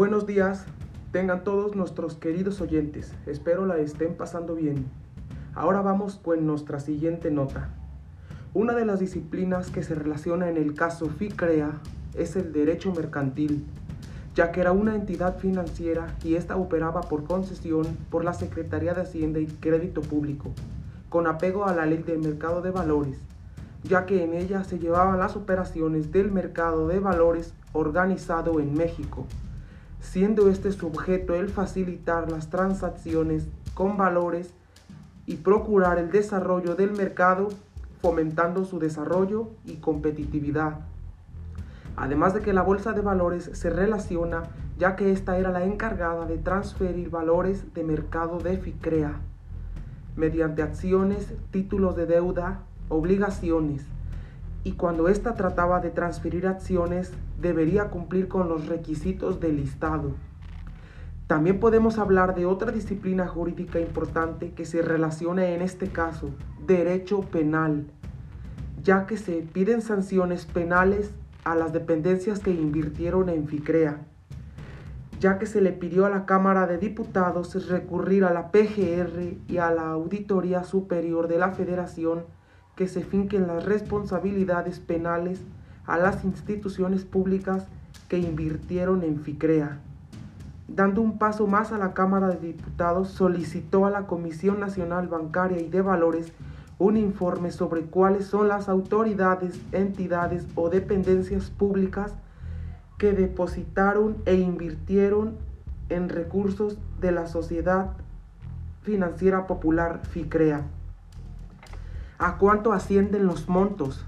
Buenos días, tengan todos nuestros queridos oyentes, espero la estén pasando bien. Ahora vamos con nuestra siguiente nota. Una de las disciplinas que se relaciona en el caso FICREA es el derecho mercantil, ya que era una entidad financiera y esta operaba por concesión por la Secretaría de Hacienda y Crédito Público, con apego a la ley del mercado de valores, ya que en ella se llevaban las operaciones del mercado de valores organizado en México siendo este su objeto el facilitar las transacciones con valores y procurar el desarrollo del mercado, fomentando su desarrollo y competitividad. Además de que la bolsa de valores se relaciona ya que esta era la encargada de transferir valores de mercado de FICREA mediante acciones, títulos de deuda, obligaciones, y cuando ésta trataba de transferir acciones debería cumplir con los requisitos del listado. También podemos hablar de otra disciplina jurídica importante que se relaciona en este caso, derecho penal, ya que se piden sanciones penales a las dependencias que invirtieron en FICREA, ya que se le pidió a la Cámara de Diputados recurrir a la PGR y a la Auditoría Superior de la Federación que se finquen las responsabilidades penales a las instituciones públicas que invirtieron en FICREA. Dando un paso más a la Cámara de Diputados, solicitó a la Comisión Nacional Bancaria y de Valores un informe sobre cuáles son las autoridades, entidades o dependencias públicas que depositaron e invirtieron en recursos de la Sociedad Financiera Popular FICREA. ¿A cuánto ascienden los montos?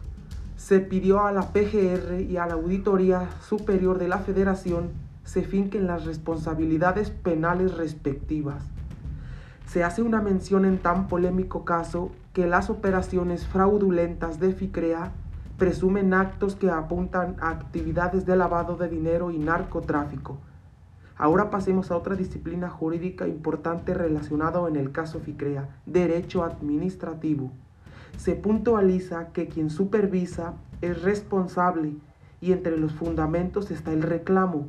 Se pidió a la PGR y a la Auditoría Superior de la Federación se finquen las responsabilidades penales respectivas. Se hace una mención en tan polémico caso que las operaciones fraudulentas de FICREA presumen actos que apuntan a actividades de lavado de dinero y narcotráfico. Ahora pasemos a otra disciplina jurídica importante relacionada en el caso FICREA, derecho administrativo se puntualiza que quien supervisa es responsable y entre los fundamentos está el reclamo.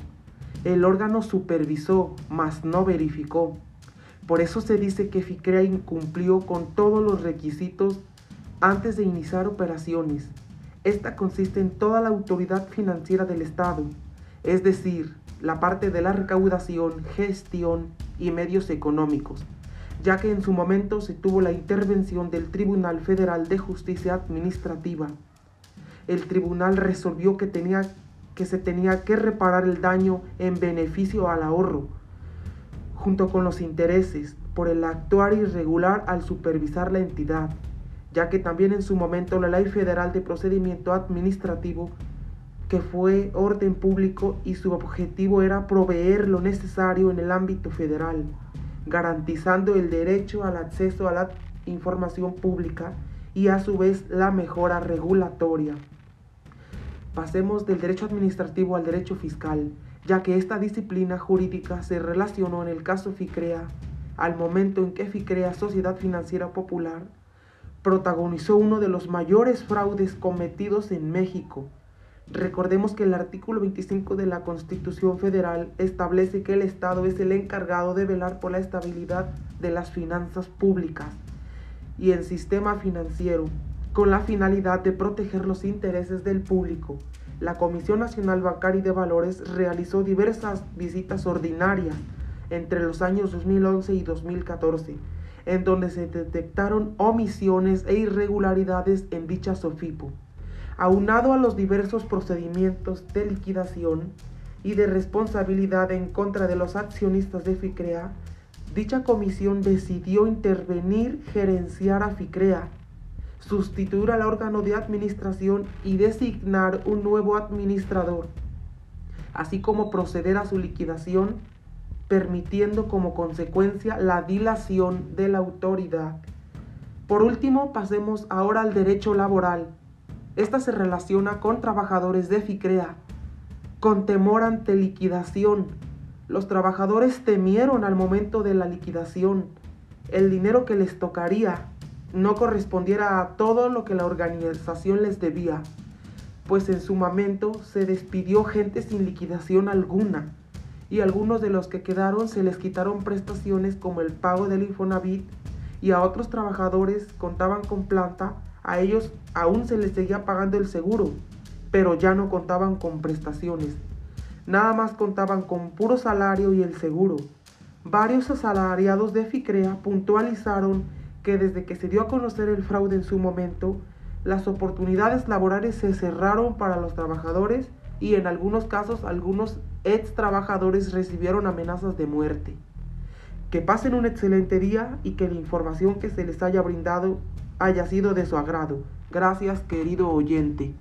El órgano supervisó, mas no verificó. Por eso se dice que FICREA incumplió con todos los requisitos antes de iniciar operaciones. Esta consiste en toda la autoridad financiera del Estado, es decir, la parte de la recaudación, gestión y medios económicos ya que en su momento se tuvo la intervención del Tribunal Federal de Justicia Administrativa. El tribunal resolvió que, tenía, que se tenía que reparar el daño en beneficio al ahorro, junto con los intereses, por el actuar irregular al supervisar la entidad, ya que también en su momento la Ley Federal de Procedimiento Administrativo que fue orden público y su objetivo era proveer lo necesario en el ámbito federal garantizando el derecho al acceso a la información pública y a su vez la mejora regulatoria. Pasemos del derecho administrativo al derecho fiscal, ya que esta disciplina jurídica se relacionó en el caso FICREA al momento en que FICREA, Sociedad Financiera Popular, protagonizó uno de los mayores fraudes cometidos en México, Recordemos que el artículo 25 de la Constitución Federal establece que el Estado es el encargado de velar por la estabilidad de las finanzas públicas y el sistema financiero, con la finalidad de proteger los intereses del público. La Comisión Nacional Bancaria y de Valores realizó diversas visitas ordinarias entre los años 2011 y 2014, en donde se detectaron omisiones e irregularidades en dicha SOFIPO aunado a los diversos procedimientos de liquidación y de responsabilidad en contra de los accionistas de FICREA, dicha comisión decidió intervenir, gerenciar a FICREA, sustituir al órgano de administración y designar un nuevo administrador, así como proceder a su liquidación, permitiendo como consecuencia la dilación de la autoridad. Por último, pasemos ahora al derecho laboral. Esta se relaciona con trabajadores de FICREA, con temor ante liquidación. Los trabajadores temieron al momento de la liquidación. El dinero que les tocaría no correspondiera a todo lo que la organización les debía, pues en su momento se despidió gente sin liquidación alguna y algunos de los que quedaron se les quitaron prestaciones como el pago del Infonavit y a otros trabajadores contaban con planta, a ellos aún se les seguía pagando el seguro, pero ya no contaban con prestaciones. Nada más contaban con puro salario y el seguro. Varios asalariados de FICREA puntualizaron que desde que se dio a conocer el fraude en su momento, las oportunidades laborales se cerraron para los trabajadores y en algunos casos algunos ex trabajadores recibieron amenazas de muerte. Que pasen un excelente día y que la información que se les haya brindado haya sido de su agrado. Gracias querido oyente.